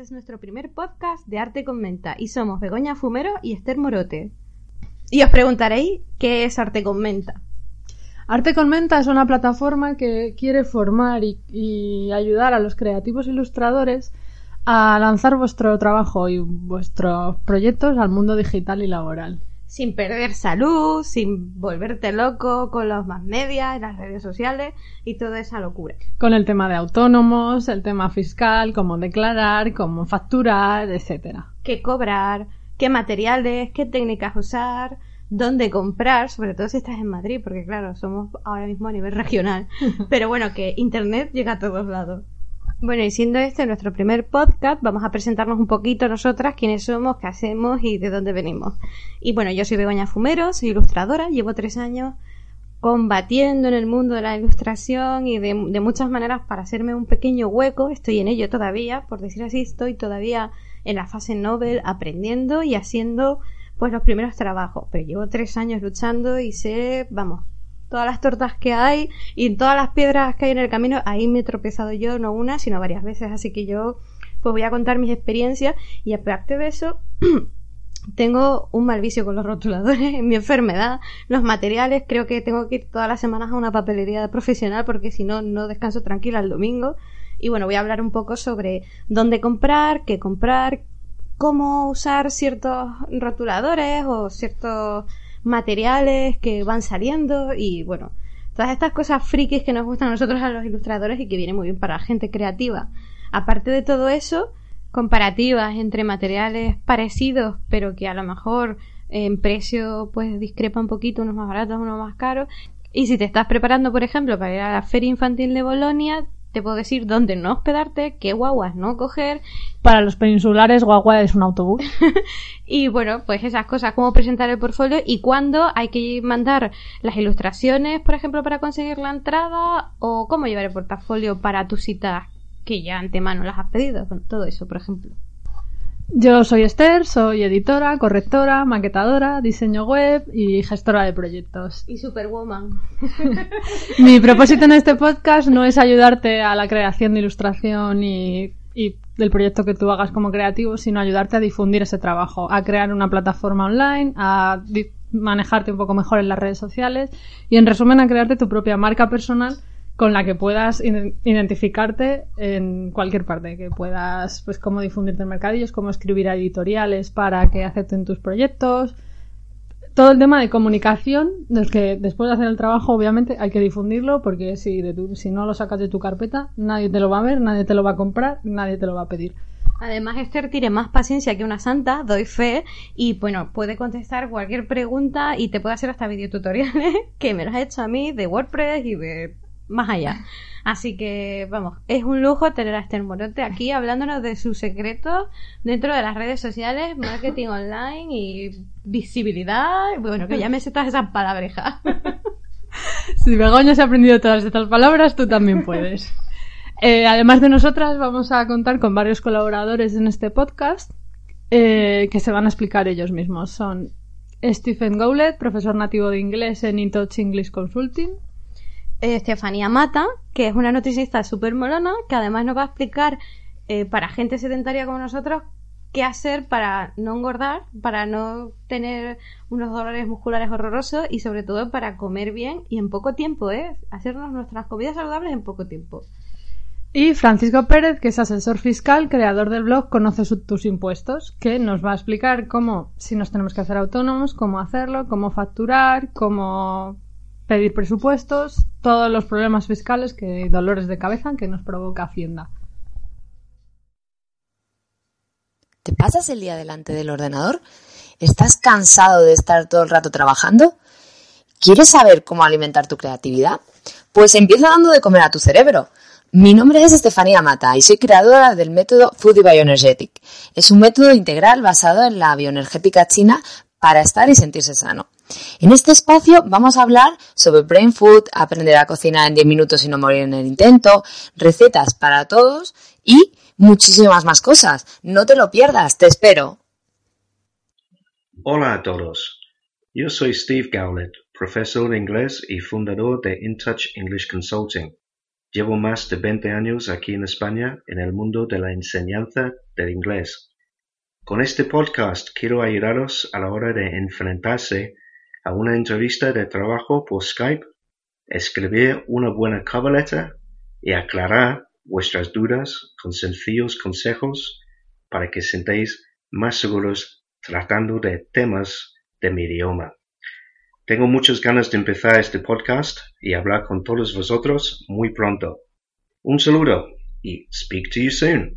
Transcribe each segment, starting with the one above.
este es nuestro primer podcast de Arte Comenta y somos Begoña Fumero y Esther Morote. Y os preguntaréis, ¿qué es Arte Comenta? Arte Comenta es una plataforma que quiere formar y, y ayudar a los creativos ilustradores a lanzar vuestro trabajo y vuestros proyectos al mundo digital y laboral. Sin perder salud, sin volverte loco con los más medias, las redes sociales y toda esa locura. Con el tema de autónomos, el tema fiscal, cómo declarar, cómo facturar, etcétera. ¿Qué cobrar? ¿Qué materiales? ¿Qué técnicas usar? dónde comprar, sobre todo si estás en Madrid, porque claro, somos ahora mismo a nivel regional. Pero bueno, que Internet llega a todos lados. Bueno, y siendo este nuestro primer podcast, vamos a presentarnos un poquito nosotras, quiénes somos, qué hacemos y de dónde venimos. Y bueno, yo soy Begoña Fumero, soy ilustradora, llevo tres años combatiendo en el mundo de la ilustración y de, muchas maneras para hacerme un pequeño hueco. Estoy en ello todavía, por decir así, estoy todavía en la fase Nobel aprendiendo y haciendo pues los primeros trabajos. Pero llevo tres años luchando y sé, vamos, todas las tortas que hay y todas las piedras que hay en el camino, ahí me he tropezado yo, no una, sino varias veces, así que yo pues voy a contar mis experiencias. Y aparte de eso tengo un mal vicio con los rotuladores, mi enfermedad, los materiales, creo que tengo que ir todas las semanas a una papelería profesional porque si no, no descanso tranquila el domingo. Y bueno, voy a hablar un poco sobre dónde comprar, qué comprar, cómo usar ciertos rotuladores o ciertos materiales que van saliendo y bueno, todas estas cosas frikis que nos gustan a nosotros a los ilustradores y que vienen muy bien para la gente creativa. Aparte de todo eso, comparativas entre materiales parecidos, pero que a lo mejor en precio pues discrepa un poquito, unos más baratos, unos más caros. Y si te estás preparando, por ejemplo, para ir a la Feria Infantil de Bolonia, te puedo decir dónde no hospedarte, qué guaguas no coger. Para los peninsulares, guagua es un autobús. y bueno, pues esas cosas, cómo presentar el portfolio y cuándo hay que mandar las ilustraciones, por ejemplo, para conseguir la entrada, o cómo llevar el portafolio para tus citas que ya antemano las has pedido, todo eso, por ejemplo. Yo soy Esther, soy editora, correctora, maquetadora, diseño web y gestora de proyectos. Y superwoman. Mi propósito en este podcast no es ayudarte a la creación de ilustración y, y, del proyecto que tú hagas como creativo, sino ayudarte a difundir ese trabajo, a crear una plataforma online, a manejarte un poco mejor en las redes sociales y en resumen a crearte tu propia marca personal con la que puedas identificarte en cualquier parte, que puedas, pues, cómo difundirte en mercadillos, cómo escribir editoriales para que acepten tus proyectos. Todo el tema de comunicación, del que después de hacer el trabajo, obviamente, hay que difundirlo, porque si, de tu, si no lo sacas de tu carpeta, nadie te lo va a ver, nadie te lo va a comprar, nadie te lo va a pedir. Además, Esther tiene más paciencia que una santa, doy fe, y bueno, puede contestar cualquier pregunta y te puede hacer hasta videotutoriales que me lo has hecho a mí de WordPress y de más allá. Así que, vamos, es un lujo tener a Esther Morote aquí hablándonos de sus secretos dentro de las redes sociales, marketing online y visibilidad. Bueno, que ya me sé todas esas palabrejas. Si Begoña se ha aprendido todas estas palabras, tú también puedes. Eh, además de nosotras, vamos a contar con varios colaboradores en este podcast eh, que se van a explicar ellos mismos. Son Stephen Gowlet, profesor nativo de inglés en InTouch English Consulting. Estefanía Mata, que es una nutricionista súper molona, que además nos va a explicar eh, para gente sedentaria como nosotros qué hacer para no engordar, para no tener unos dolores musculares horrorosos y sobre todo para comer bien y en poco tiempo, ¿eh? Hacernos nuestras comidas saludables en poco tiempo. Y Francisco Pérez, que es asesor fiscal, creador del blog Conoce tus impuestos, que nos va a explicar cómo, si nos tenemos que hacer autónomos, cómo hacerlo, cómo facturar, cómo pedir presupuestos, todos los problemas fiscales que dolores de cabeza que nos provoca Hacienda. ¿Te pasas el día delante del ordenador? ¿Estás cansado de estar todo el rato trabajando? ¿Quieres saber cómo alimentar tu creatividad? Pues empieza dando de comer a tu cerebro. Mi nombre es Estefanía Mata y soy creadora del método Food Bioenergetic. Es un método integral basado en la bioenergética china para estar y sentirse sano. En este espacio vamos a hablar sobre brain food, aprender a cocinar en 10 minutos y no morir en el intento, recetas para todos y muchísimas más cosas. No te lo pierdas, te espero. Hola a todos. Yo soy Steve Gowlett, profesor de inglés y fundador de InTouch English Consulting. Llevo más de 20 años aquí en España en el mundo de la enseñanza del inglés. Con este podcast quiero ayudaros a la hora de enfrentarse a una entrevista de trabajo por Skype, escribir una buena cover letter y aclarar vuestras dudas con sencillos consejos para que sentéis más seguros tratando de temas de mi idioma. Tengo muchas ganas de empezar este podcast y hablar con todos vosotros muy pronto. Un saludo y speak to you soon.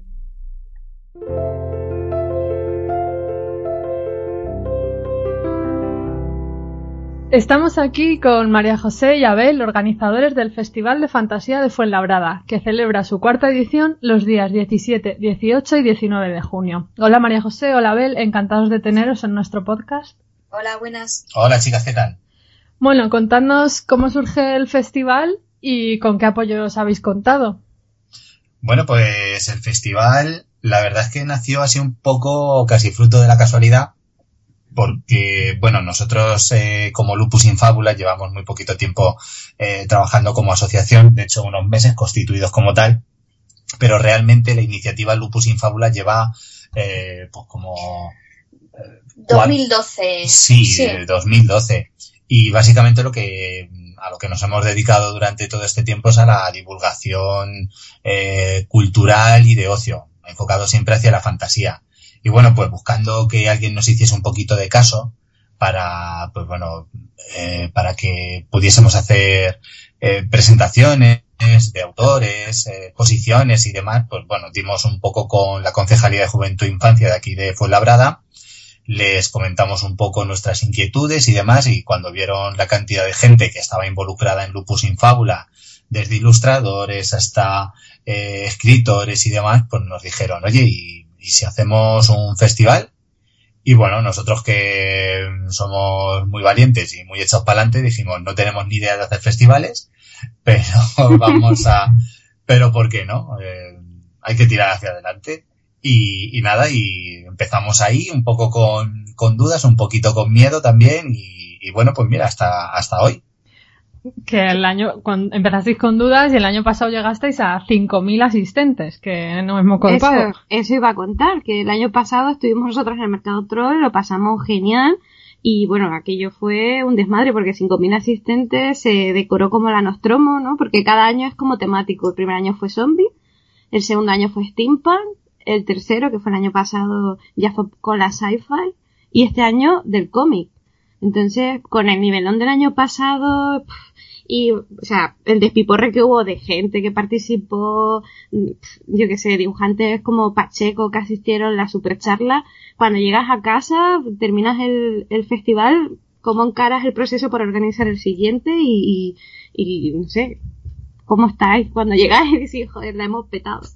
Estamos aquí con María José y Abel, organizadores del Festival de Fantasía de Fuenlabrada, que celebra su cuarta edición los días 17, 18 y 19 de junio. Hola María José, hola Abel, encantados de teneros en nuestro podcast. Hola, buenas. Hola chicas, ¿qué tal? Bueno, contadnos cómo surge el festival y con qué apoyo os habéis contado. Bueno, pues el festival, la verdad es que nació así un poco casi fruto de la casualidad porque, bueno, nosotros eh, como Lupus Infábula llevamos muy poquito tiempo eh, trabajando como asociación, de hecho unos meses constituidos como tal, pero realmente la iniciativa Lupus Infábula lleva eh, pues como... 2012. Sí, sí. 2012. Y básicamente lo que a lo que nos hemos dedicado durante todo este tiempo es a la divulgación cultural y de ocio, enfocado siempre hacia la fantasía. Y bueno, pues buscando que alguien nos hiciese un poquito de caso para, pues bueno, eh, para que pudiésemos hacer eh, presentaciones de autores, eh, exposiciones y demás, pues bueno, dimos un poco con la Concejalía de Juventud e Infancia de aquí de Fuenlabrada, les comentamos un poco nuestras inquietudes y demás, y cuando vieron la cantidad de gente que estaba involucrada en Lupus Infábula, desde ilustradores hasta eh, escritores y demás, pues nos dijeron, oye, y y si hacemos un festival, y bueno, nosotros que somos muy valientes y muy echados para adelante, dijimos, no tenemos ni idea de hacer festivales, pero vamos a, pero ¿por qué no? Eh, hay que tirar hacia adelante. Y, y, nada, y empezamos ahí un poco con, con dudas, un poquito con miedo también, y, y bueno, pues mira, hasta, hasta hoy que el año cuando empezasteis con dudas y el año pasado llegasteis a 5.000 asistentes, que no hemos contado. Eso, eso iba a contar, que el año pasado estuvimos nosotros en el Mercado Troll, lo pasamos genial y bueno, aquello fue un desmadre porque 5.000 asistentes se decoró como la Nostromo, ¿no? Porque cada año es como temático. El primer año fue zombie, el segundo año fue steampunk, el tercero, que fue el año pasado, ya fue con la sci-fi y este año del cómic. Entonces, con el nivelón del año pasado, y, o sea, el despiporre que hubo de gente que participó, yo que sé, dibujantes como Pacheco que asistieron a la supercharla, cuando llegas a casa, terminas el, el festival, ¿cómo encaras el proceso para organizar el siguiente? Y, y, y no sé, ¿cómo estáis cuando llegáis y decís, joder, la hemos petado?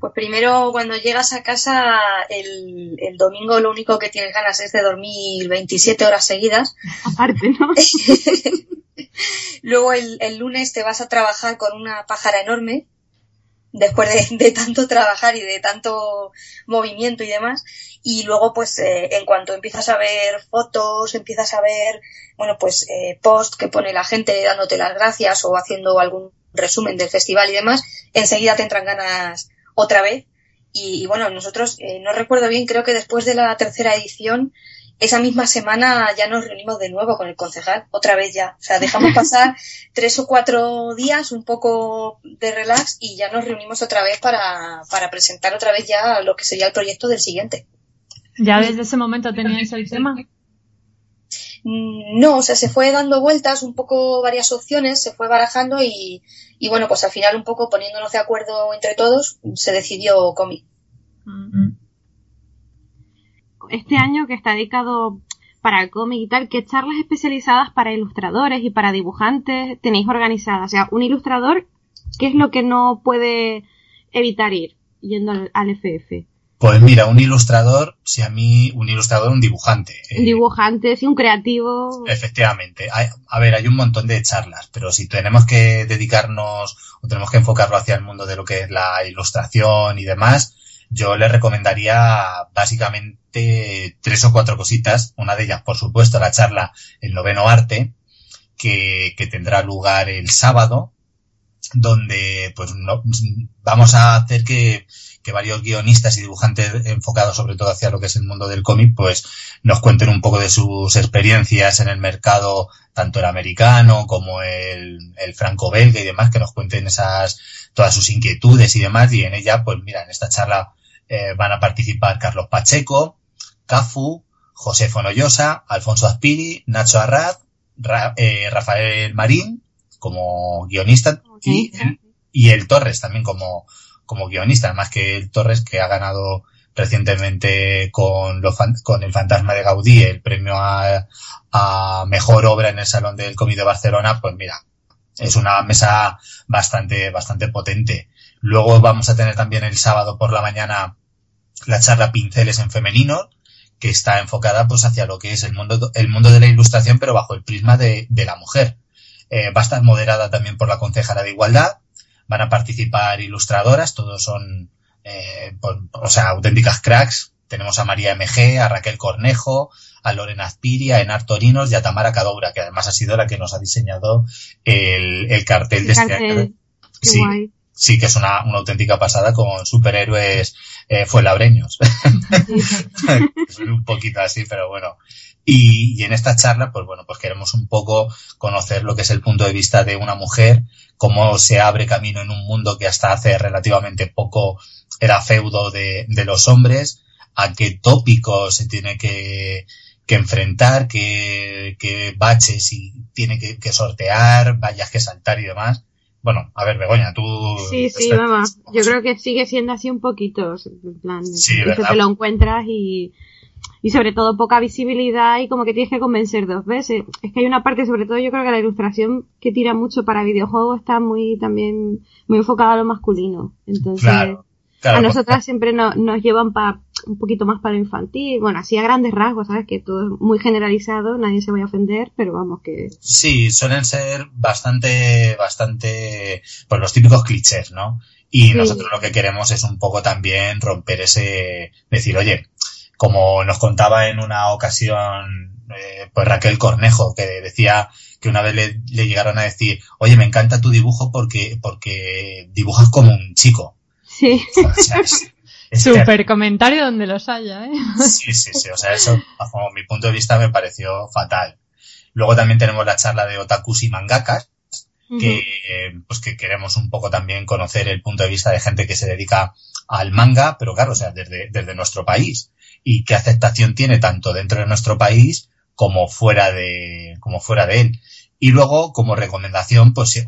Pues primero, cuando llegas a casa, el, el, domingo lo único que tienes ganas es de dormir 27 horas seguidas. Aparte, ¿no? Luego el, el, lunes te vas a trabajar con una pájara enorme, después de, tanto trabajar y de tanto movimiento y demás. Y luego, pues, eh, en cuanto empiezas a ver fotos, empiezas a ver, bueno, pues, eh, post que pone la gente dándote las gracias o haciendo algún resumen del festival y demás, enseguida te entran ganas otra vez. Y, y bueno, nosotros, eh, no recuerdo bien, creo que después de la tercera edición, esa misma semana ya nos reunimos de nuevo con el concejal, otra vez ya. O sea, dejamos pasar tres o cuatro días, un poco de relax y ya nos reunimos otra vez para, para presentar otra vez ya lo que sería el proyecto del siguiente. ¿Ya desde ese momento teníais el tema? No, o sea, se fue dando vueltas, un poco varias opciones, se fue barajando y, y bueno, pues al final un poco poniéndonos de acuerdo entre todos, se decidió cómic. Mm -hmm este año que está dedicado para el cómic y tal, ¿qué charlas especializadas para ilustradores y para dibujantes tenéis organizadas? O sea, un ilustrador, ¿qué es lo que no puede evitar ir yendo al, al FF? Pues mira, un ilustrador, si a mí, un ilustrador, un dibujante. Un dibujante, sí, un creativo. Efectivamente. Hay, a ver, hay un montón de charlas, pero si tenemos que dedicarnos o tenemos que enfocarlo hacia el mundo de lo que es la ilustración y demás, yo le recomendaría básicamente tres o cuatro cositas. Una de ellas, por supuesto, la charla El Noveno Arte, que, que tendrá lugar el sábado, donde pues no, vamos a hacer que, que varios guionistas y dibujantes enfocados sobre todo hacia lo que es el mundo del cómic, pues nos cuenten un poco de sus experiencias en el mercado, tanto el americano como el, el franco-belga y demás, que nos cuenten esas, todas sus inquietudes y demás, y en ella, pues mira, en esta charla eh, van a participar Carlos Pacheco, Cafu, José Fonollosa, Alfonso Aspiri, Nacho Arrad, eh, Rafael Marín como guionista y, el, y el Torres también como, como guionista, además que el Torres que ha ganado recientemente con, los, con el Fantasma de Gaudí el premio a, a mejor obra en el Salón del Cómic de Barcelona, pues mira, es una mesa bastante, bastante potente. Luego vamos a tener también el sábado por la mañana la charla Pinceles en Femenino, que está enfocada pues hacia lo que es el mundo, el mundo de la ilustración, pero bajo el prisma de, de la mujer. Eh, va a estar moderada también por la concejala de Igualdad. Van a participar ilustradoras, todos son, eh, por, o sea, auténticas cracks. Tenemos a María MG, a Raquel Cornejo, a Lorena Azpiria, a Enar Torinos y a Tamara Cadoura, que además ha sido la que nos ha diseñado el, el cartel de este año. Sí, sí, que es una, una auténtica pasada con superhéroes eh, fuenlabreños. un poquito así, pero bueno. Y, y, en esta charla, pues bueno, pues queremos un poco conocer lo que es el punto de vista de una mujer, cómo se abre camino en un mundo que hasta hace relativamente poco era feudo de, de los hombres, a qué tópicos se tiene que, que enfrentar, qué, qué baches y tiene que, que sortear, vallas que saltar y demás. Bueno, a ver, Begoña, tú. Sí, sí, vamos. Yo creo que sigue siendo así un poquito. En plan, sí, que te lo encuentras y, y sobre todo poca visibilidad y como que tienes que convencer dos veces. Es que hay una parte, sobre todo yo creo que la ilustración que tira mucho para videojuegos está muy también muy enfocada a lo masculino. Entonces, claro, claro, a nosotras pues, siempre no, nos llevan para un poquito más para infantil. Bueno, así a grandes rasgos, ¿sabes? Que todo es muy generalizado, nadie se vaya a ofender, pero vamos que... Sí, suelen ser bastante, bastante, pues los típicos clichés, ¿no? Y sí. nosotros lo que queremos es un poco también romper ese, decir, oye, como nos contaba en una ocasión, eh, pues Raquel Cornejo, que decía que una vez le, le, llegaron a decir, oye, me encanta tu dibujo porque, porque dibujas como un chico. Sí. O sea, es, es Super que... comentario donde los haya, ¿eh? Sí, sí, sí. O sea, eso, bajo mi punto de vista, me pareció fatal. Luego también tenemos la charla de otakus y mangakas, que, uh -huh. pues que queremos un poco también conocer el punto de vista de gente que se dedica al manga, pero claro, o sea, desde, desde nuestro país. Y qué aceptación tiene tanto dentro de nuestro país como fuera de, como fuera de él. Y luego, como recomendación, pues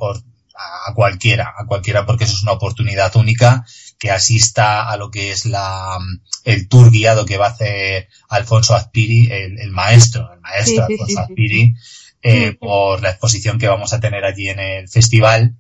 a cualquiera, a cualquiera, porque eso es una oportunidad única que asista a lo que es la, el tour guiado que va a hacer Alfonso Azpiri, el, el maestro, el maestro sí, Alfonso Azpiri, eh, por la exposición que vamos a tener allí en el festival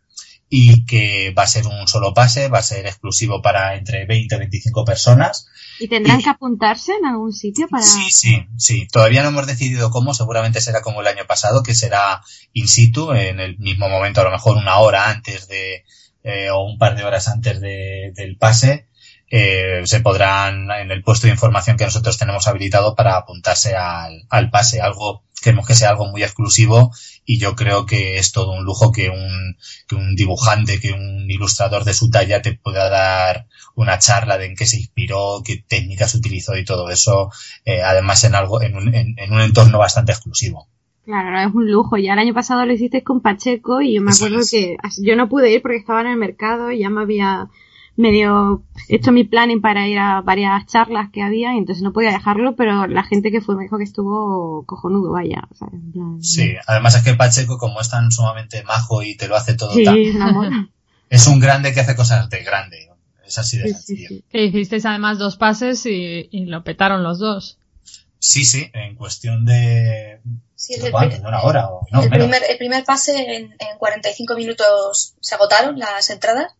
y que va a ser un solo pase, va a ser exclusivo para entre 20 y 25 personas. ¿Y tendrán y, que apuntarse en algún sitio para...? Sí, sí, sí. Todavía no hemos decidido cómo, seguramente será como el año pasado, que será in situ, en el mismo momento, a lo mejor una hora antes de, eh, o un par de horas antes de, del pase, eh, se podrán, en el puesto de información que nosotros tenemos habilitado para apuntarse al, al pase, algo queremos que sea algo muy exclusivo y yo creo que es todo un lujo que un, que un dibujante, que un ilustrador de su talla te pueda dar una charla de en qué se inspiró, qué técnicas utilizó y todo eso, eh, además en algo, en un, en, en un entorno bastante exclusivo. Claro, no, es un lujo. Ya el año pasado lo hiciste con Pacheco y yo me acuerdo es. que yo no pude ir porque estaba en el mercado y ya me había medio hecho mi planning para ir a varias charlas que había y entonces no podía dejarlo, pero la gente que fue me dijo que estuvo cojonudo, vaya. O sea, en plan... Sí, además es que Pacheco, como es tan sumamente majo y te lo hace todo sí, tan... Es, es un grande que hace cosas de grande. Es así de sí, sencillo. Sí, que hicisteis además dos pases y, y, lo petaron los dos. Sí, sí, en cuestión de... Sí, el, ¿Cuánto? ¿Una hora? O... No, el, primer, el primer pase en, en 45 minutos se agotaron las entradas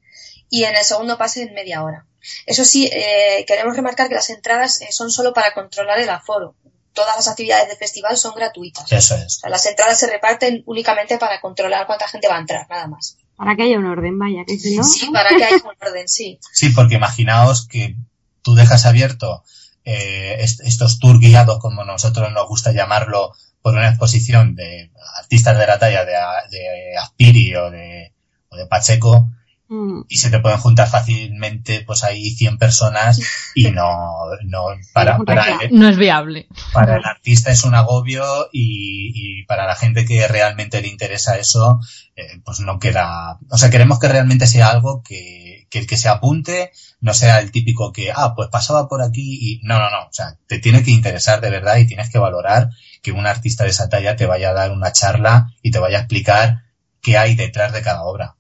y en el segundo pase en media hora. Eso sí, eh, queremos remarcar que las entradas eh, son solo para controlar el aforo. Todas las actividades del festival son gratuitas. Eso es. O sea, las entradas se reparten únicamente para controlar cuánta gente va a entrar, nada más. Para que haya un orden, vaya, que si no. Sí, para que haya un orden, sí. Sí, porque imaginaos que tú dejas abierto eh, est estos tour guiados, como nosotros nos gusta llamarlo, por una exposición de artistas de la talla de, de Aspiri o de, o de Pacheco, Mm. y se te pueden juntar fácilmente pues ahí 100 personas y no, no para, para, el, No es viable. para el artista es un agobio y, y para la gente que realmente le interesa eso, eh, pues no queda, o sea, queremos que realmente sea algo que, que el que se apunte no sea el típico que, ah, pues pasaba por aquí y no, no, no, o sea, te tiene que interesar de verdad y tienes que valorar que un artista de esa talla te vaya a dar una charla y te vaya a explicar qué hay detrás de cada obra.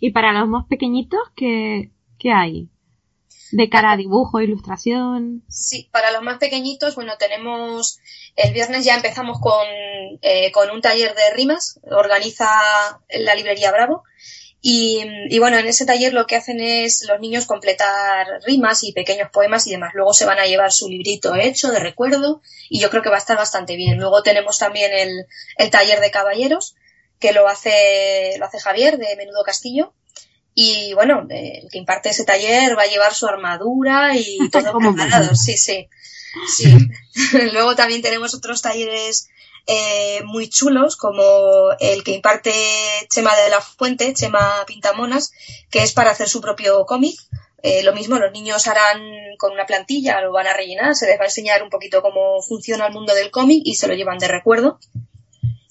Y para los más pequeñitos, ¿qué, qué hay? De cara a dibujo, ilustración. Sí, para los más pequeñitos, bueno, tenemos el viernes ya empezamos con, eh, con un taller de rimas, organiza la librería Bravo. Y, y, bueno, en ese taller lo que hacen es los niños completar rimas y pequeños poemas y demás. Luego se van a llevar su librito hecho de recuerdo y yo creo que va a estar bastante bien. Luego tenemos también el, el taller de caballeros que lo hace, lo hace Javier de Menudo Castillo. Y bueno, el que imparte ese taller va a llevar su armadura y todo preparado. Sí, sí. sí. Luego también tenemos otros talleres eh, muy chulos, como el que imparte Chema de la Fuente, Chema Pintamonas, que es para hacer su propio cómic. Eh, lo mismo, los niños harán con una plantilla, lo van a rellenar, se les va a enseñar un poquito cómo funciona el mundo del cómic y se lo llevan de recuerdo.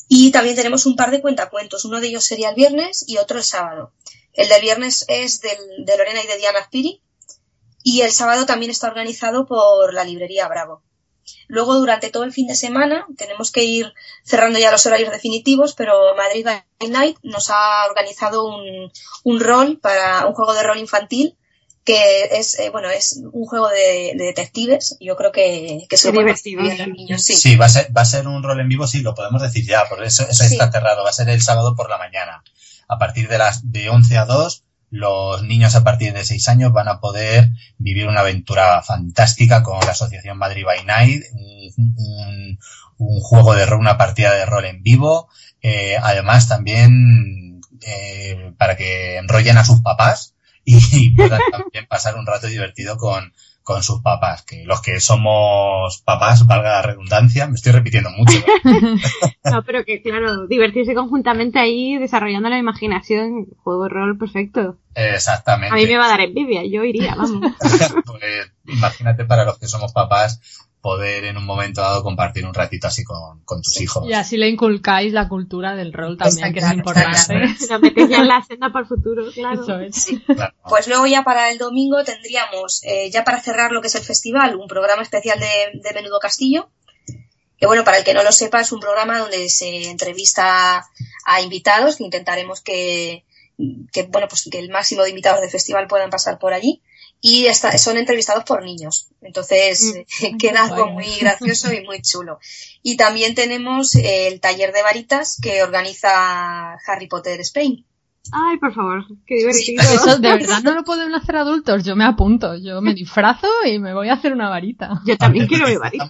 Y también tenemos un par de cuentacuentos. Uno de ellos sería el viernes y otro el sábado. El del viernes es del, de Lorena y de Diana Spiri. Y el sábado también está organizado por la librería Bravo. Luego, durante todo el fin de semana, tenemos que ir cerrando ya los horarios definitivos, pero Madrid by Night nos ha organizado un, un rol para un juego de rol infantil que es eh, bueno es un juego de, de, detectives yo creo que, que Qué divertido los niños sí. sí va a ser va a ser un rol en vivo sí lo podemos decir ya por eso eso Sí. está cerrado va a ser el sábado por la mañana a partir de las de 11 a 2 los niños a partir de 6 años van a poder vivir una aventura fantástica con la asociación Madrid by Night un, un, un juego de rol una partida de rol en vivo eh, además también eh, para que enrollen a sus papás y puedan también pasar un rato divertido con, con sus papás, que los que somos papás, valga la redundancia, me estoy repitiendo mucho. No, pero que claro, divertirse conjuntamente ahí desarrollando la imaginación, juego de rol perfecto. Exactamente. A mí me va a dar envidia, yo iría, vamos. pues imagínate para los que somos papás poder en un momento dado compartir un ratito así con, con tus hijos. Y así le inculcáis la cultura del rol también, que es importante. Lo ya en la senda para el futuro, claro. Eso es. Claro. Pues luego ya para el domingo tendríamos, eh, ya para cerrar lo que es el festival, un programa especial de, de Menudo Castillo. Que bueno, para el que no lo sepa, es un programa donde se entrevista a invitados, que intentaremos que, que bueno, pues que el máximo de invitados del festival puedan pasar por allí. Y está, son entrevistados por niños. Entonces, Mm. queda algo muy gracioso y muy chulo. Y también tenemos el taller de varitas que organiza Harry Potter Spain. Ay, por favor, qué divertido. Eso de verdad no lo pueden hacer adultos. Yo me apunto, yo me disfrazo y me voy a hacer una varita. Yo también quiero mi varita.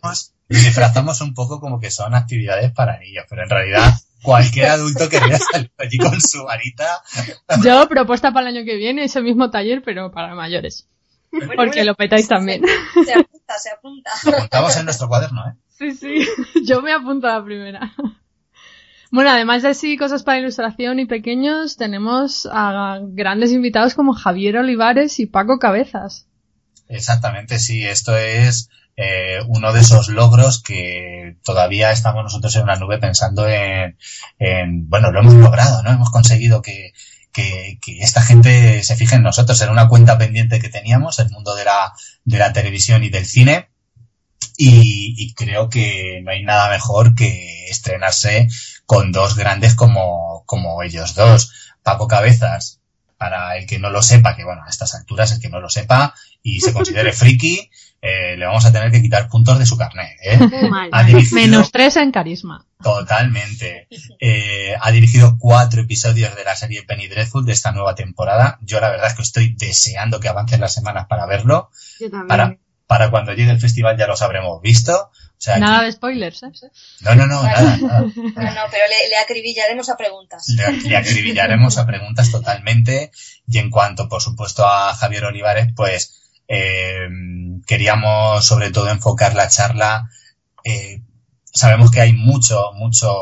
disfrazamos- un poco como que son actividades para niños, pero en realidad cualquier adulto querría salir allí con su varita. Yo propuesta para el año que viene ese mismo taller, pero para mayores. Porque bueno, lo petáis también. Se apunta, se apunta. Lo apuntamos en nuestro cuaderno, ¿eh? Sí, sí, yo me apunto a la primera. Bueno, además de así cosas para ilustración y pequeños, tenemos a grandes invitados como Javier Olivares y Paco Cabezas. Exactamente, sí. Esto es eh, uno de esos logros que todavía estamos nosotros en una nube pensando en, en bueno, lo hemos logrado, ¿no? Hemos conseguido que, que, que esta gente se fije en nosotros. Era una cuenta pendiente que teníamos, el mundo de la, de la televisión y del cine. Y, y creo que no hay nada mejor que estrenarse con dos grandes como, como ellos dos. Paco Cabezas, para el que no lo sepa, que bueno, a estas alturas el que no lo sepa y se considere friki, eh, le vamos a tener que quitar puntos de su carnet. ¿eh? Muy mal. Ha dirigido Menos tres en carisma. Totalmente. Eh, ha dirigido cuatro episodios de la serie Penny Dreadful de esta nueva temporada. Yo la verdad es que estoy deseando que avancen las semanas para verlo. Yo también. Para, para cuando llegue el festival ya los habremos visto. O sea, Nada de spoilers, ¿eh? no, no, no, nada, nada. No, no, pero le, le acribillaremos a preguntas. Le, le acribillaremos a preguntas totalmente. Y en cuanto, por supuesto, a Javier Olivares, pues eh, queríamos sobre todo enfocar la charla eh, sabemos que hay mucho, mucho,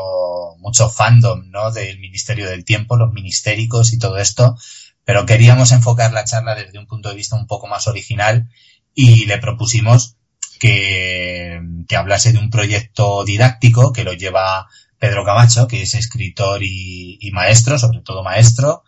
mucho fandom, ¿no? Del Ministerio del Tiempo, los ministéricos y todo esto, pero queríamos enfocar la charla desde un punto de vista un poco más original y le propusimos que, que hablase de un proyecto didáctico que lo lleva Pedro Camacho, que es escritor y, y maestro, sobre todo maestro,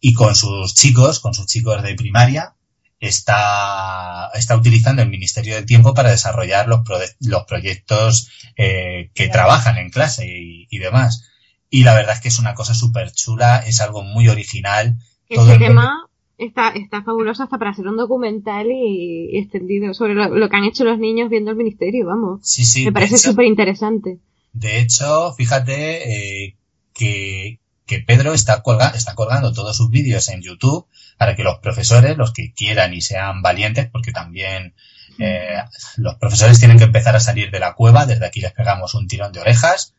y con sus chicos, con sus chicos de primaria, está, está utilizando el Ministerio del Tiempo para desarrollar los, los proyectos eh, que trabajan en clase y, y, demás. Y la verdad es que es una cosa súper chula, es algo muy original. Todo Ese tema está, está fabuloso hasta para hacer un documental y, y extendido sobre lo, lo, que han hecho los niños viendo el Ministerio, vamos. Sí, sí. Me parece súper interesante. De hecho, fíjate eh, que, que Pedro está, colga, está colgando todos sus vídeos en YouTube para que los profesores, los que quieran y sean valientes, porque también eh, los profesores tienen que empezar a salir de la cueva, desde aquí les pegamos un tirón de orejas.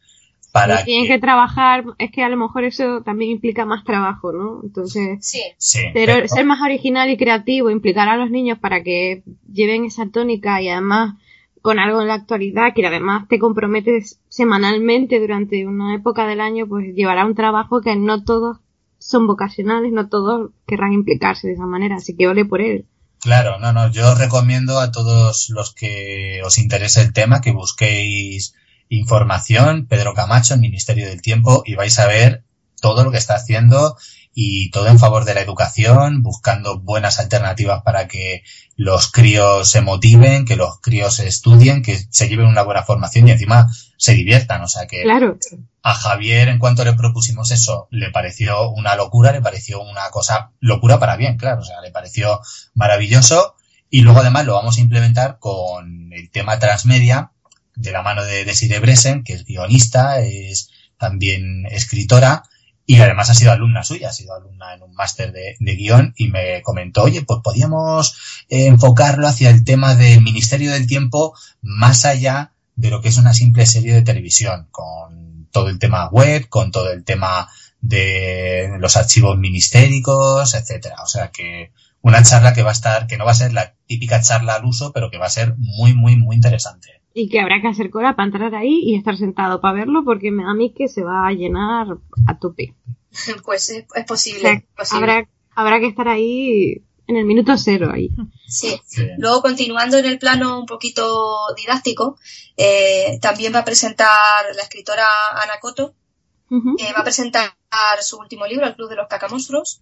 Para y tienen que... que... trabajar, es que a lo mejor eso también implica más trabajo, ¿no? Entonces, sí. sí pero, pero ser más original y creativo, implicar a los niños para que lleven esa tónica y además con algo en la actualidad que además te comprometes semanalmente durante una época del año, pues llevará un trabajo que no todos son vocacionales, no todos querrán implicarse de esa manera, así que ole por él. Claro, no, no, yo recomiendo a todos los que os interese el tema que busquéis información, Pedro Camacho, el Ministerio del Tiempo, y vais a ver todo lo que está haciendo y todo en favor de la educación, buscando buenas alternativas para que los críos se motiven, que los críos estudien, que se lleven una buena formación y encima se diviertan. O sea que claro. a Javier, en cuanto le propusimos eso, le pareció una locura, le pareció una cosa locura para bien, claro. O sea, le pareció maravilloso. Y luego además lo vamos a implementar con el tema transmedia, de la mano de Desiree Bresen, que es guionista, es también escritora, y además ha sido alumna suya, ha sido alumna en un máster de, de, guion y me comentó, oye, pues podíamos eh, enfocarlo hacia el tema del Ministerio del Tiempo más allá de lo que es una simple serie de televisión, con todo el tema web, con todo el tema de los archivos ministéricos, etcétera. O sea que una charla que va a estar, que no va a ser la típica charla al uso, pero que va a ser muy, muy, muy interesante y que habrá que hacer cola para entrar ahí y estar sentado para verlo porque me da a mí que se va a llenar a tope. Pues es, es posible, o sea, posible. Habrá, habrá que estar ahí en el minuto cero ahí. Sí. sí. Luego, continuando en el plano un poquito didáctico, eh, también va a presentar la escritora Ana Coto, uh -huh. eh, va a presentar su último libro, El Club de los Cacamonstruos.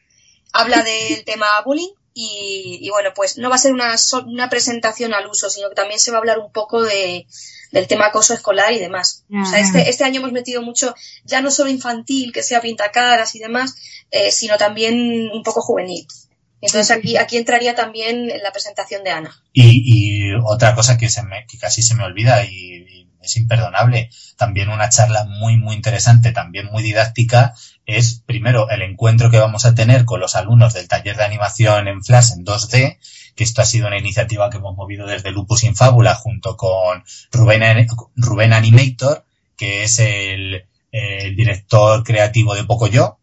Habla del tema bullying y, y, bueno, pues no va a ser una, una presentación al uso, sino que también se va a hablar un poco de, del tema acoso escolar y demás. O sea, este, este año hemos metido mucho, ya no solo infantil, que sea pintacaras y demás, eh, sino también un poco juvenil. Entonces aquí, aquí entraría también la presentación de Ana. Y, y otra cosa que, se me, que casi se me olvida y, es imperdonable, también una charla muy, muy interesante, también muy didáctica, es primero el encuentro que vamos a tener con los alumnos del taller de animación en Flash en 2D, que esto ha sido una iniciativa que hemos movido desde Lupus Sin Fábula junto con Rubén, Rubén Animator, que es el, el director creativo de Pocoyo,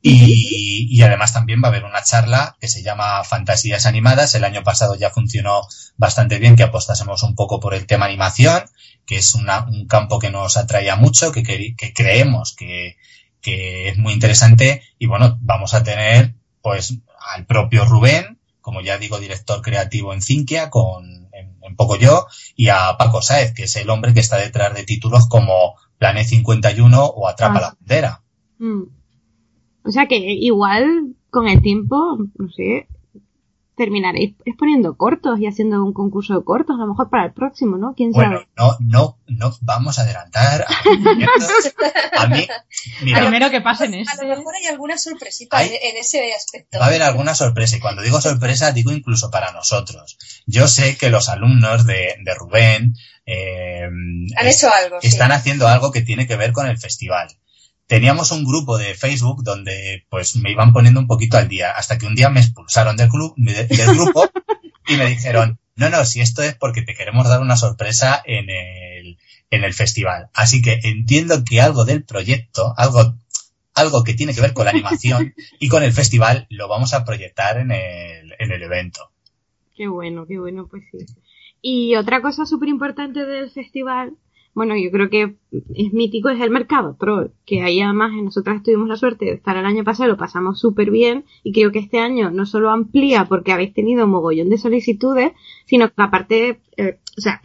y, y, además también va a haber una charla que se llama Fantasías Animadas. El año pasado ya funcionó bastante bien que apostásemos un poco por el tema animación, que es una, un campo que nos atraía mucho, que, que, que creemos que, que, es muy interesante. Y bueno, vamos a tener pues al propio Rubén, como ya digo, director creativo en Cinquia, con, en, en poco yo, y a Paco Saez, que es el hombre que está detrás de títulos como Planet 51 o Atrapa ah. la bandera. Mm. O sea que igual con el tiempo, no sé, terminaréis exponiendo cortos y haciendo un concurso de cortos, a lo mejor para el próximo, ¿no? ¿Quién bueno, sabe? no, no, no vamos a adelantar. A mí, mira, primero que pasen esto. A lo mejor hay alguna sorpresita hay, en ese aspecto. Va a haber alguna sorpresa y cuando digo sorpresa digo incluso para nosotros. Yo sé que los alumnos de, de Rubén eh, han hecho algo. Están sí. haciendo algo que tiene que ver con el festival teníamos un grupo de Facebook donde pues me iban poniendo un poquito al día, hasta que un día me expulsaron del club, de, del grupo y me dijeron, no, no, si esto es porque te queremos dar una sorpresa en el, en el festival. Así que entiendo que algo del proyecto, algo, algo que tiene que ver con la animación y con el festival, lo vamos a proyectar en el, en el evento. Qué bueno, qué bueno, pues sí. Y otra cosa súper importante del festival bueno, yo creo que es mítico, es el mercado troll, que ahí además nosotras tuvimos la suerte de estar el año pasado, lo pasamos súper bien y creo que este año no solo amplía porque habéis tenido mogollón de solicitudes, sino que aparte, eh, o sea,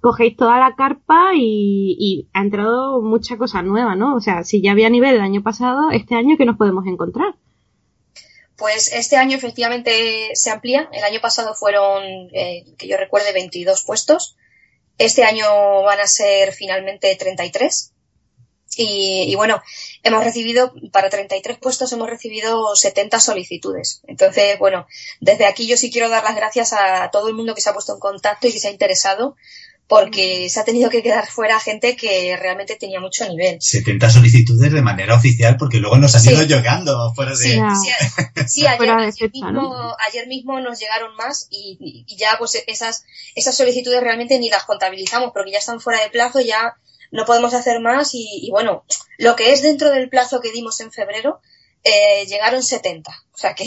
cogéis toda la carpa y, y, ha entrado mucha cosa nueva, ¿no? O sea, si ya había nivel el año pasado, este año, ¿qué nos podemos encontrar? Pues este año efectivamente se amplía. El año pasado fueron, eh, que yo recuerde, 22 puestos. Este año van a ser finalmente 33. Y, y, bueno, hemos recibido, para 33 puestos hemos recibido 70 solicitudes. Entonces, bueno, desde aquí yo sí quiero dar las gracias a todo el mundo que se ha puesto en contacto y que se ha interesado porque se ha tenido que quedar fuera gente que realmente tenía mucho nivel. 70 solicitudes de manera oficial porque luego nos han sí. ido llegando fuera de... Sí, sí, sí ayer, ayer, mismo, ¿no? ayer, mismo, nos llegaron más y, y, ya pues esas, esas solicitudes realmente ni las contabilizamos porque ya están fuera de plazo, ya no podemos hacer más y, y bueno, lo que es dentro del plazo que dimos en febrero, eh, llegaron 70. O sea que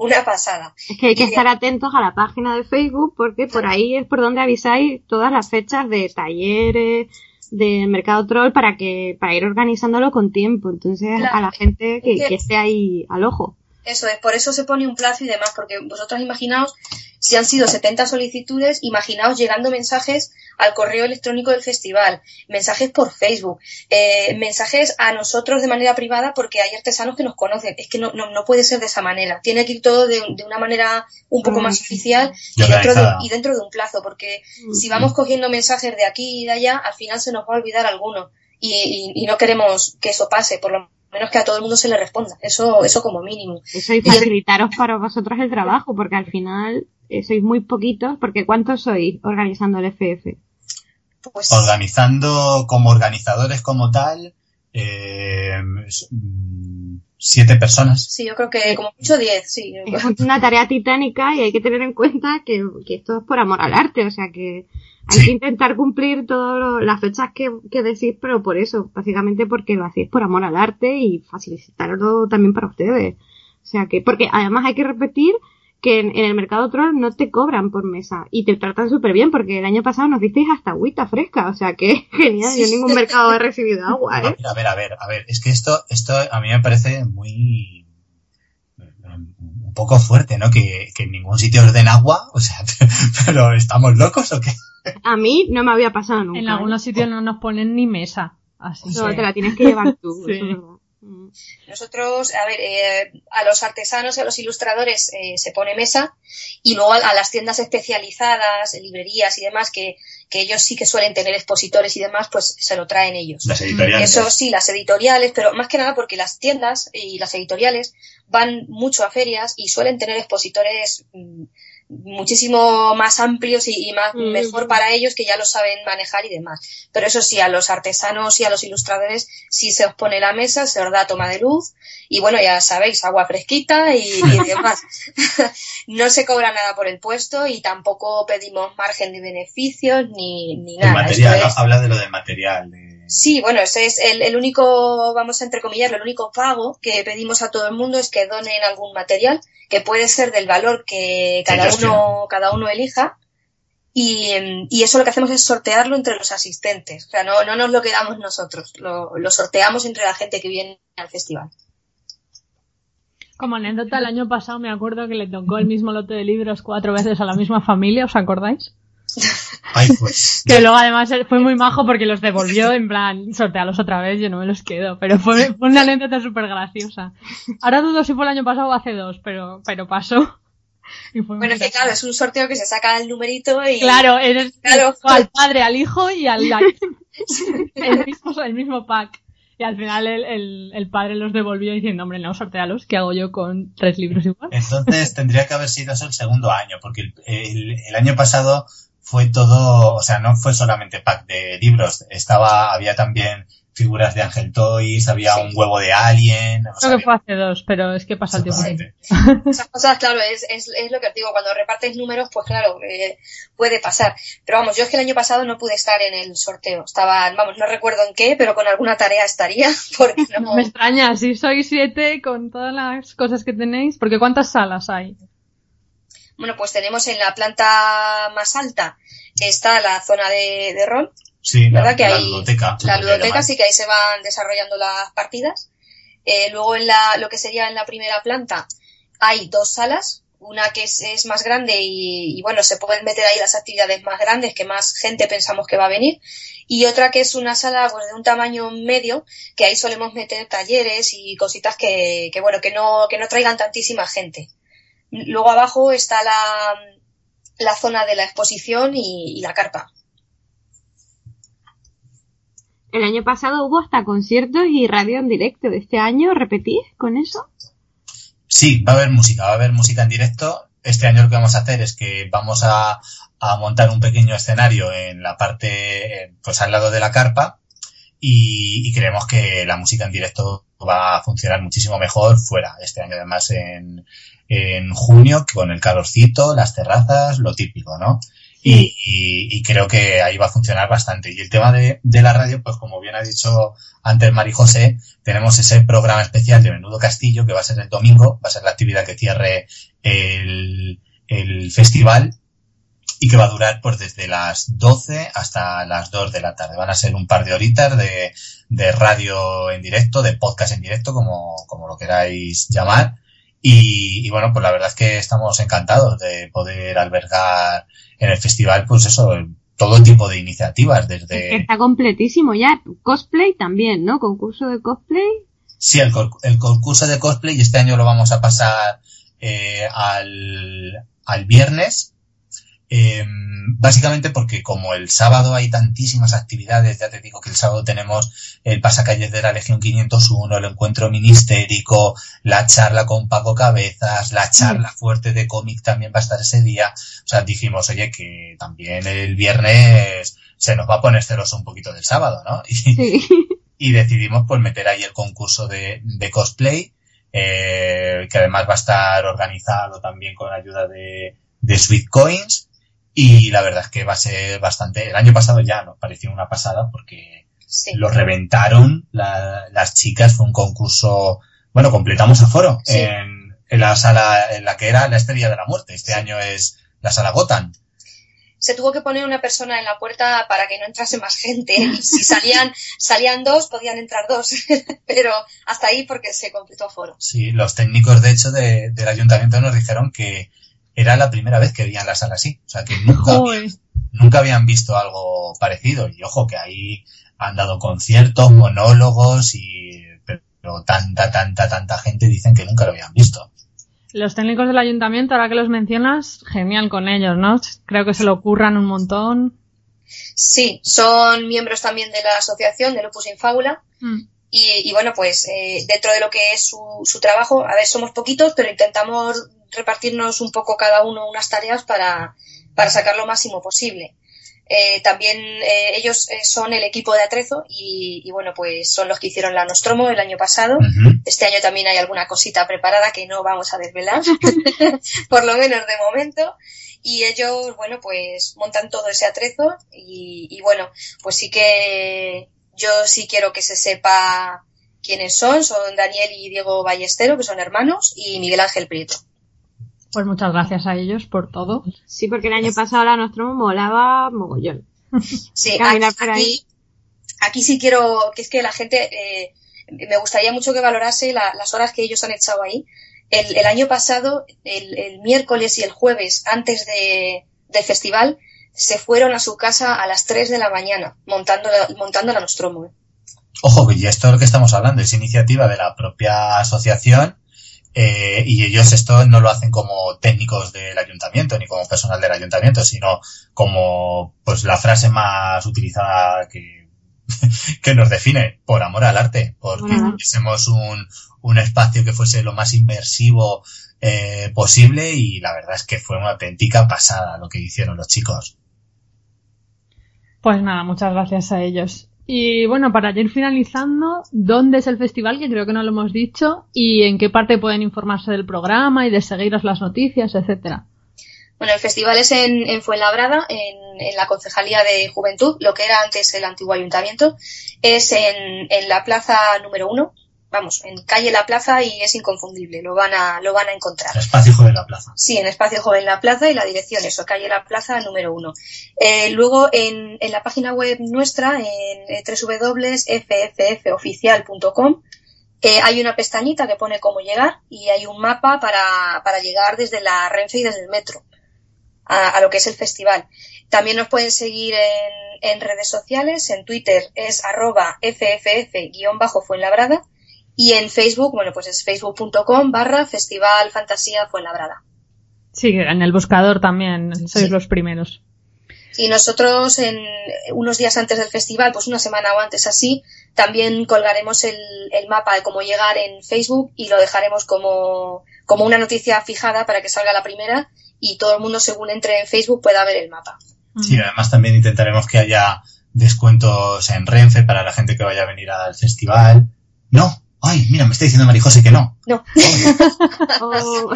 una pasada. Es que hay que y estar atentos a la página de Facebook porque por ahí es por donde avisáis todas las fechas de talleres, de Mercado Troll para que para ir organizándolo con tiempo. Entonces claro. a la gente que, que esté ahí al ojo. Eso es, por eso se pone un plazo y demás, porque vosotros imaginaos, si han sido 70 solicitudes, imaginaos llegando mensajes al correo electrónico del festival, mensajes por Facebook, eh, mensajes a nosotros de manera privada porque hay artesanos que nos conocen. Es que no, no, no puede ser de esa manera. Tiene que ir todo de, de una manera un poco más oficial y dentro, de, y dentro de un plazo, porque si vamos cogiendo mensajes de aquí y de allá, al final se nos va a olvidar alguno. Y, y, y no queremos que eso pase, por lo menos que a todo el mundo se le responda. Eso, eso como mínimo. Eso y facilitaros para vosotros el trabajo, porque al final eh, sois muy poquitos, porque ¿cuántos sois organizando el FF? Pues... Organizando como organizadores como tal, eh, siete personas. Sí, yo creo que como mucho diez, sí. Es una tarea titánica y hay que tener en cuenta que, que esto es por amor al arte, o sea que hay sí. que intentar cumplir todas las fechas que, que, decís, pero por eso, básicamente porque lo hacéis por amor al arte y facilitarlo también para ustedes. O sea que, porque además hay que repetir que en, en el mercado troll no te cobran por mesa y te tratan súper bien porque el año pasado nos disteis hasta agüita fresca, o sea que genial, sí. yo en ningún mercado he recibido agua, ¿eh? A ver, a ver, a ver, es que esto, esto a mí me parece muy, un poco fuerte, ¿no? Que, que en ningún sitio os den agua, o sea, pero ¿estamos locos o qué? A mí no me había pasado nunca. En algunos sitios no nos ponen ni mesa. Así no, te la tienes que llevar tú. sí. Nosotros, a ver, eh, a los artesanos y a los ilustradores eh, se pone mesa y luego a, a, las tiendas especializadas, librerías y demás, que, que ellos sí que suelen tener expositores y demás, pues se lo traen ellos. Las editoriales. Eso sí, las editoriales, pero más que nada porque las tiendas y las editoriales van mucho a ferias y suelen tener expositores mmm, muchísimo más amplios y, y más mm. mejor para ellos que ya lo saben manejar y demás. Pero eso sí, a los artesanos y a los ilustradores sí se os pone la mesa, se os da toma de luz y bueno, ya sabéis, agua fresquita y, y demás. no se cobra nada por el puesto y tampoco pedimos margen de beneficios ni, ni nada. El material, es... habla de lo del material. De... Sí, bueno, ese es el, el, único, vamos a entrecomillarlo, el único pago que pedimos a todo el mundo es que donen algún material, que puede ser del valor que cada uno, cada uno elija. Y, y, eso lo que hacemos es sortearlo entre los asistentes. O sea, no, no nos lo quedamos nosotros, lo, lo sorteamos entre la gente que viene al festival. Como anécdota, el año pasado me acuerdo que le tocó el mismo lote de libros cuatro veces a la misma familia, ¿os acordáis? Ay, pues. Que luego además fue muy majo porque los devolvió en plan, sortealos otra vez, yo no me los quedo. Pero fue, fue una anécdota súper graciosa. Ahora dudo si fue el año pasado o hace dos, pero, pero pasó. bueno, es que claro, es un sorteo que se saca el numerito y... Claro, eres claro. al padre, al hijo y al... el, mismo, el mismo pack. Y al final el, el, el, padre los devolvió diciendo, hombre, no, sortealos, ¿qué hago yo con tres libros igual? Entonces tendría que haber sido eso el segundo año, porque el, el, el año pasado fue todo, o sea, no fue solamente pack de libros, estaba, había también figuras de Angel Toys, había sí. un huevo de Alien. Creo que fue hace dos, pero es que pasa el tiempo. Esas cosas, claro, es, es, es, lo que os digo, cuando repartes números, pues claro, eh, puede pasar. Pero vamos, yo es que el año pasado no pude estar en el sorteo. Estaba, vamos, no recuerdo en qué, pero con alguna tarea estaría. Porque no... Me extraña, si sois siete con todas las cosas que tenéis, porque ¿cuántas salas hay? Bueno, pues tenemos en la planta más alta está la zona de, de rol, Sí, la, ¿verdad? Que la ludoteca. La ludoteca sí que ahí se van desarrollando las partidas. Eh, luego en la, lo que sería en la primera planta hay dos salas, una que es, es más grande y, y, bueno, se pueden meter ahí las actividades más grandes que más gente pensamos que va a venir y otra que es una sala pues, de un tamaño medio que ahí solemos meter talleres y cositas que, que bueno, que no, que no traigan tantísima gente. Luego abajo está la, la zona de la exposición y- y la carpa. El año pasado hubo hasta conciertos y radio en directo. ¿Este año repetís con eso? Sí, va a haber música, va a haber música en directo. Este año lo que vamos a hacer es que vamos a, a montar un pequeño escenario en la parte, pues al lado de la carpa y, y creemos que la música en directo va a funcionar muchísimo mejor fuera. Este año además en, en junio con el calorcito, las terrazas, lo típico, ¿no? Y, y- y creo que ahí va a funcionar bastante. Y el tema de, de la radio, pues como bien ha dicho antes Mari José, tenemos ese programa especial de Menudo Castillo que va a ser el domingo, va a ser la actividad que cierre el, el festival y que va a durar pues desde las 12 hasta las 2 de la tarde. Van a ser un par de horitas de, de radio en directo, de podcast en directo, como, como lo queráis llamar. Y, y bueno, pues la verdad es que estamos encantados de poder albergar en el festival, pues eso, todo tipo de iniciativas, desde... Está completísimo ya. Cosplay también, ¿no? Concurso de cosplay. Sí, el, el concurso de cosplay y este año lo vamos a pasar eh, al, al viernes. Eh, básicamente porque como el sábado hay tantísimas actividades, ya te digo que el sábado tenemos el pasacalles de la Legión 501, el encuentro ministérico, la charla con Paco Cabezas, la charla fuerte de cómic también va a estar ese día. O sea, dijimos, oye, que también el viernes se nos va a poner celoso un poquito del sábado, ¿no? Y, Sí. y decidimos pues meter ahí el concurso de, de cosplay, eh, que además va a estar organizado también con ayuda de, de Sweet Coins. Y la verdad es que va a ser bastante. El año pasado ya nos pareció una pasada porque Sí. lo reventaron la- las chicas. Fue un concurso. Bueno, completamos aforo Sí. en, en la sala en la que era la Estrella de la Muerte. Este año es la sala Gotham. se tuvo que poner una persona en la puerta para que no entrase más gente. Y si salían, salían dos, podían entrar dos. Pero hasta ahí porque se completó aforo. Sí, los técnicos, de hecho, de- del ayuntamiento nos dijeron que era la primera vez que veían la sala así. O sea, que nunca, Joder. nunca habían visto algo parecido. Y ojo, que ahí han dado conciertos, monólogos y... Pero tanta, tanta, tanta gente dicen que nunca lo habían visto. Los técnicos del ayuntamiento, ahora que los mencionas, genial con ellos, ¿no? Creo que se lo curran un montón. Sí, son miembros también de la asociación de Lupus Infábula. Mm. Y, y bueno, pues eh, dentro de lo que es su, su trabajo, a ver, somos poquitos, pero intentamos repartirnos un poco cada uno unas tareas para, para sacar lo máximo posible. Eh, también eh, ellos eh, son el equipo de Atrezo y, y bueno, pues son los que hicieron la Nostromo el año pasado. Este año también hay alguna cosita preparada que no vamos a desvelar, por lo menos de momento. Y ellos, bueno, pues montan todo ese atrezo y, y bueno, pues sí que yo sí quiero que se sepa quiénes son. Son Daniel y Diego Ballestero, que son hermanos, y Miguel Ángel Prieto. Pues muchas gracias a ellos por todo. Sí, porque el año pasado la Nostromo molaba mogollón. Sí, Caminar aquí, por ahí. aquí, aquí sí quiero, que es que la gente, eh, me gustaría mucho que valorase la- las horas que ellos han echado ahí. El, el año pasado, el, el miércoles y el jueves, antes de, del festival, se fueron a su casa a las 3 de la mañana, montando la, montando la Nostromo. ¿eh? Ojo, que ya esto es lo que estamos hablando, es iniciativa de la propia asociación eh, y ellos esto no lo hacen como técnicos del ayuntamiento ni como personal del ayuntamiento, sino como pues la frase más utilizada que, que nos define, por amor al arte, porque Bueno. quisiésemos un, un espacio que fuese lo más inmersivo eh, posible y la verdad es que fue una auténtica pasada lo que hicieron los chicos. Pues nada, muchas gracias a ellos. Y bueno, para ir finalizando, ¿dónde es el festival? Que creo que no lo hemos dicho. ¿Y en qué parte pueden informarse del programa y de seguiros las noticias, etcétera? Bueno, el festival es en, en Fuenlabrada, en, la Concejalía de Juventud, lo que era antes el antiguo ayuntamiento. Es en la plaza número uno, vamos, en calle La Plaza y es inconfundible, lo van a, lo van a encontrar. Espacio Joven La Plaza. Sí, en Espacio Joven La Plaza y la dirección, eso, calle La Plaza número uno. Eh, luego en, en, la página web nuestra, en eh, www.fffoficial.com, eh, hay una pestañita que pone cómo llegar y hay un mapa para, para llegar desde la Renfe y desde el metro a, a lo que es el festival. También nos pueden seguir en, en redes sociales, en Twitter es arroba fff-fuenlabrada y en Facebook, bueno, pues es facebook.com barra Festival Fantasía Fuenlabrada. Sí, en el buscador también sois sí. los primeros. Y nosotros en unos días antes del festival, pues una semana o antes así, también colgaremos el, el mapa de cómo llegar en Facebook y lo dejaremos como, como una noticia fijada para que salga la primera y todo el mundo según entre en Facebook pueda ver el mapa. Sí, además también intentaremos que haya descuentos en Renfe para la gente que vaya a venir al festival. No, ay, mira, me está diciendo Marijose que no. No. oh.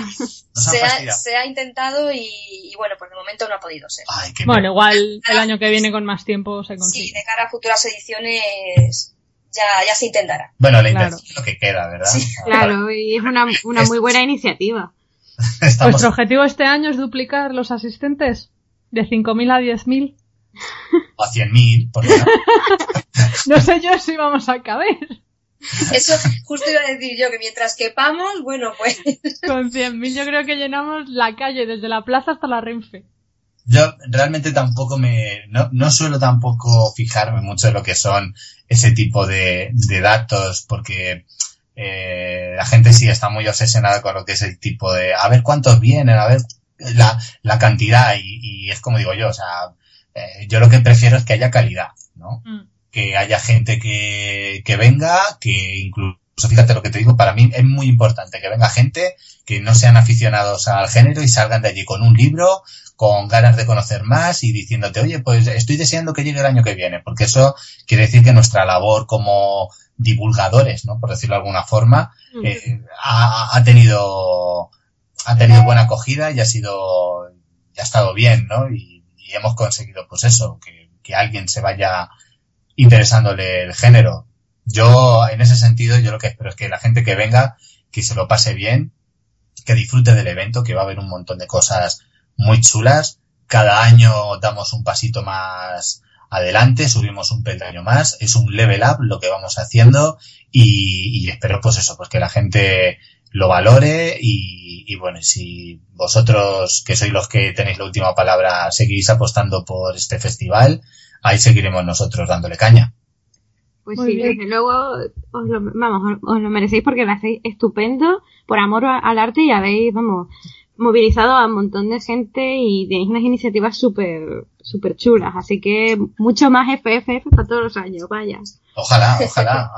se, ha, se, ha, intentado y, y, bueno, por el momento no ha podido ser. Ay, qué bueno, igual el año que viene con más tiempo se consigue. Sí, de cara a futuras ediciones ya, ya se intentará. Bueno, la intención claro. es lo que queda, ¿verdad? Sí. Claro, y es una, una muy buena iniciativa. Estamos... ¿Vuestro objetivo este año es duplicar los asistentes? ¿De 5.000 a 10.000? O a 100.000, por no? no sé yo si vamos a caber. Eso justo iba a decir yo, que mientras quepamos, bueno, pues... Con 100.000 yo creo que llenamos la calle desde la plaza hasta la Renfe. Yo realmente tampoco me... No, no suelo tampoco fijarme mucho en lo que son ese tipo de, de datos, porque eh, la gente sí está muy obsesionada con lo que es el tipo de... A ver cuántos vienen, a ver la, la cantidad y, y, es como digo yo, o sea, eh, yo lo que prefiero es que haya calidad, ¿no? Mm. Que haya gente que, que venga, que incluso, fíjate lo que te digo, para mí es muy importante que venga gente que no sean aficionados al género y salgan de allí con un libro, con ganas de conocer más y diciéndote, oye, pues estoy deseando que llegue el año que viene, porque eso quiere decir que nuestra labor como divulgadores, ¿no? Por decirlo de alguna forma, eh, ha, ha tenido ha tenido buena acogida y ha sido, y ha estado bien, ¿no? Y, y hemos conseguido, pues eso, que, que, alguien se vaya interesándole el género. Yo, en ese sentido, yo lo que espero es que la gente que venga, que se lo pase bien, que disfrute del evento, que va a haber un montón de cosas muy chulas. Cada año damos un pasito más adelante, subimos un peldaño más, es un level up lo que vamos haciendo y, espero pues eso, pues que la gente lo valore y, y, bueno, si vosotros, que sois los que tenéis la última palabra, seguís apostando por este festival, ahí seguiremos nosotros dándole caña. Pues Muy sí, bien. desde luego os lo, vamos, os lo merecéis porque lo hacéis estupendo, por amor al arte y habéis, vamos, movilizado a un montón de gente y tenéis unas iniciativas súper súper chulas, así que mucho más FFF para todos los años, vaya. Ojalá, ojalá.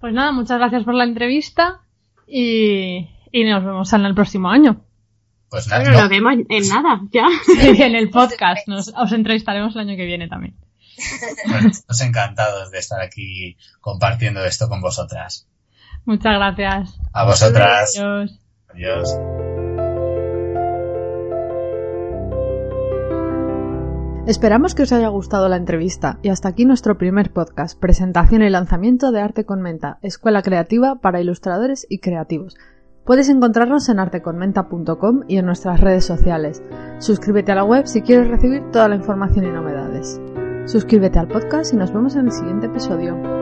Pues nada, muchas gracias por la entrevista y, y nos vemos en el próximo año. Pues nada, Pero no. nos vemos en nada, ya. Sí, en el podcast. Nos, os entrevistaremos el año que viene también. Bueno, estamos encantados de estar aquí compartiendo esto con vosotras. Muchas gracias. A vosotras. Adiós. Adiós. Esperamos que os haya gustado la entrevista y hasta aquí nuestro primer podcast, presentación y lanzamiento de Arte con Menta, escuela creativa para ilustradores y creativos. Puedes encontrarnos en arteconmenta.com y en nuestras redes sociales. Suscríbete a la web si quieres recibir toda la información y novedades. Suscríbete al podcast y nos vemos en el siguiente episodio.